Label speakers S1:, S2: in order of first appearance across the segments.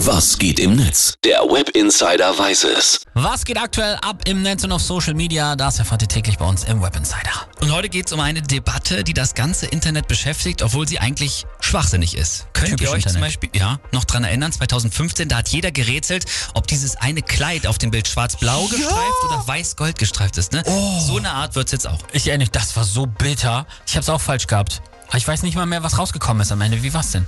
S1: Was geht im Netz? Der Web Insider weiß es.
S2: Was geht aktuell ab im Netz und auf Social Media? Das erfahrt ihr täglich bei uns im Web Insider.
S3: Und heute geht es um eine Debatte, die das ganze Internet beschäftigt, obwohl sie eigentlich schwachsinnig ist. Könnt
S2: Typisch
S3: ihr euch zum
S2: Internet.
S3: Beispiel ja, noch dran erinnern, 2015, da hat jeder gerätselt, ob dieses eine Kleid auf dem Bild schwarz-blau gestreift oder weiß-gold gestreift ist. Ne? So eine Art wird's jetzt auch.
S2: Ich erinnere mich, das war so bitter. Ich hab's auch falsch gehabt. Aber ich weiß nicht mal mehr, was rausgekommen ist am Ende. Wie war's denn?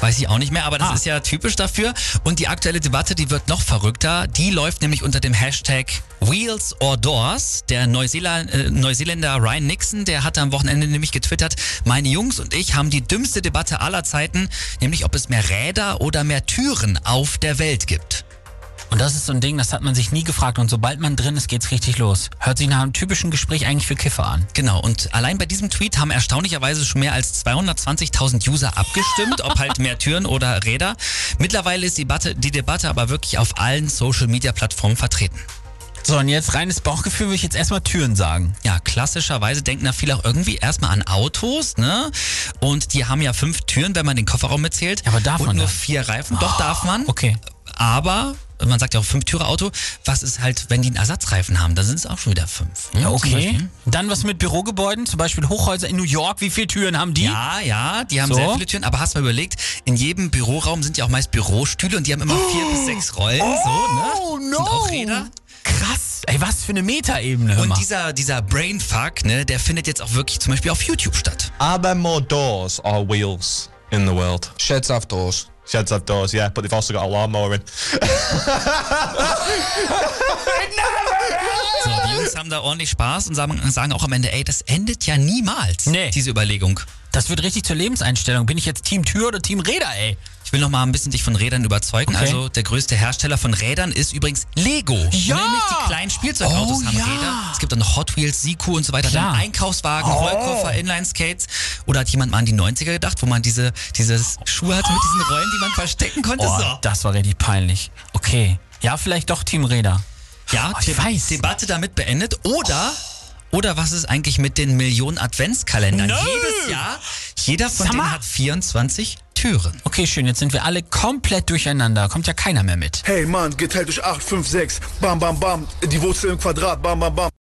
S3: Weiß ich auch nicht mehr, aber das
S2: Ah.
S3: ist ja typisch dafür. Und die aktuelle Debatte, die wird noch verrückter. Die läuft nämlich unter dem Hashtag Wheels or Doors. Der Neuseeland, äh, Neuseeländer Ryan Nixon, der hat am Wochenende nämlich getwittert, meine Jungs und ich haben die dümmste Debatte aller Zeiten, nämlich ob es mehr Räder oder mehr Türen auf der Welt gibt.
S2: Und das ist so ein Ding, das hat man sich nie gefragt. Und sobald man drin ist, geht's richtig los. Hört sich nach einem typischen Gespräch eigentlich für Kiffer an.
S3: Genau, und allein bei diesem Tweet haben erstaunlicherweise schon mehr als 220.000 User abgestimmt, ob halt mehr Türen oder Räder. Mittlerweile ist die Debatte, die Debatte aber wirklich auf allen Social-Media-Plattformen vertreten.
S2: So, und jetzt reines Bauchgefühl würde ich jetzt erstmal Türen sagen.
S3: Ja, klassischerweise denken da viele auch irgendwie erstmal an Autos, ne? Und die haben ja fünf Türen, wenn man den Kofferraum mitzählt.
S2: Aber darf
S3: Und
S2: man
S3: nur
S2: das?
S3: vier Reifen. Doch, darf man.
S2: Okay.
S3: Aber, man sagt ja auch Fünf-Türe-Auto. Was ist halt, wenn die einen Ersatzreifen haben? Dann sind es auch schon wieder fünf. ne,
S2: Ja, okay. Dann was mit Bürogebäuden, zum Beispiel Hochhäuser in New York. Wie viele Türen haben die?
S3: Ja, ja, die haben
S2: So.
S3: sehr viele Türen. Aber hast du mal überlegt, in jedem Büroraum sind ja auch meist Bürostühle und die haben immer vier bis sechs Rollen. so, ne?
S2: Oh,
S3: Sind auch Räder.
S2: Krass. Ey, was für eine Metaebene,
S3: Und dieser, dieser Brainfuck, ne, der findet jetzt auch wirklich zum Beispiel auf YouTube statt.
S4: Are there more doors or wheels in the world?
S5: Sheds have doors.
S4: Sheds have doors, yeah, but they've also got a lawnmower in.
S3: So, die Jungs haben da ordentlich Spaß und sagen, sagen auch am Ende, ey, das endet ja niemals,
S2: Nee.
S3: diese Überlegung.
S2: Das wird richtig zur Lebenseinstellung. Bin ich jetzt Team Tür oder Team Räder, ey?
S3: Ich will noch mal ein bisschen dich von Rädern überzeugen.
S2: Okay.
S3: Also der größte Hersteller von Rädern ist übrigens Lego.
S2: Ja!
S3: Nämlich die kleinen Spielzeugautos
S2: Oh,
S3: haben
S2: ja.
S3: Räder. Es gibt dann noch Hot Wheels, Siku und so weiter.
S2: Klar.
S3: Dann Einkaufswagen,
S2: Oh.
S3: Rollkoffer, Inline-Skates. Oder hat jemand mal an die 90er gedacht, wo man diese dieses Schuhe hatte mit diesen Rollen, die man verstecken konnte?
S2: Oh,
S3: so.
S2: das war richtig peinlich. Okay. Ja, vielleicht doch Team Räder.
S3: Ja,
S2: Oh, ich weiß.
S3: Debatte damit beendet. Oder, oder was ist eigentlich mit den Millionen Adventskalendern?
S2: Nö.
S3: Jedes Jahr, jeder von
S2: Sag
S3: denen hat 24 Türen.
S2: Okay, schön. Jetzt sind wir alle komplett durcheinander. Kommt ja keiner mehr mit.
S6: Hey Mann, geteilt durch 8, 5, 6. Bam, bam, bam. Die Wurzel im Quadrat. Bam, bam, bam.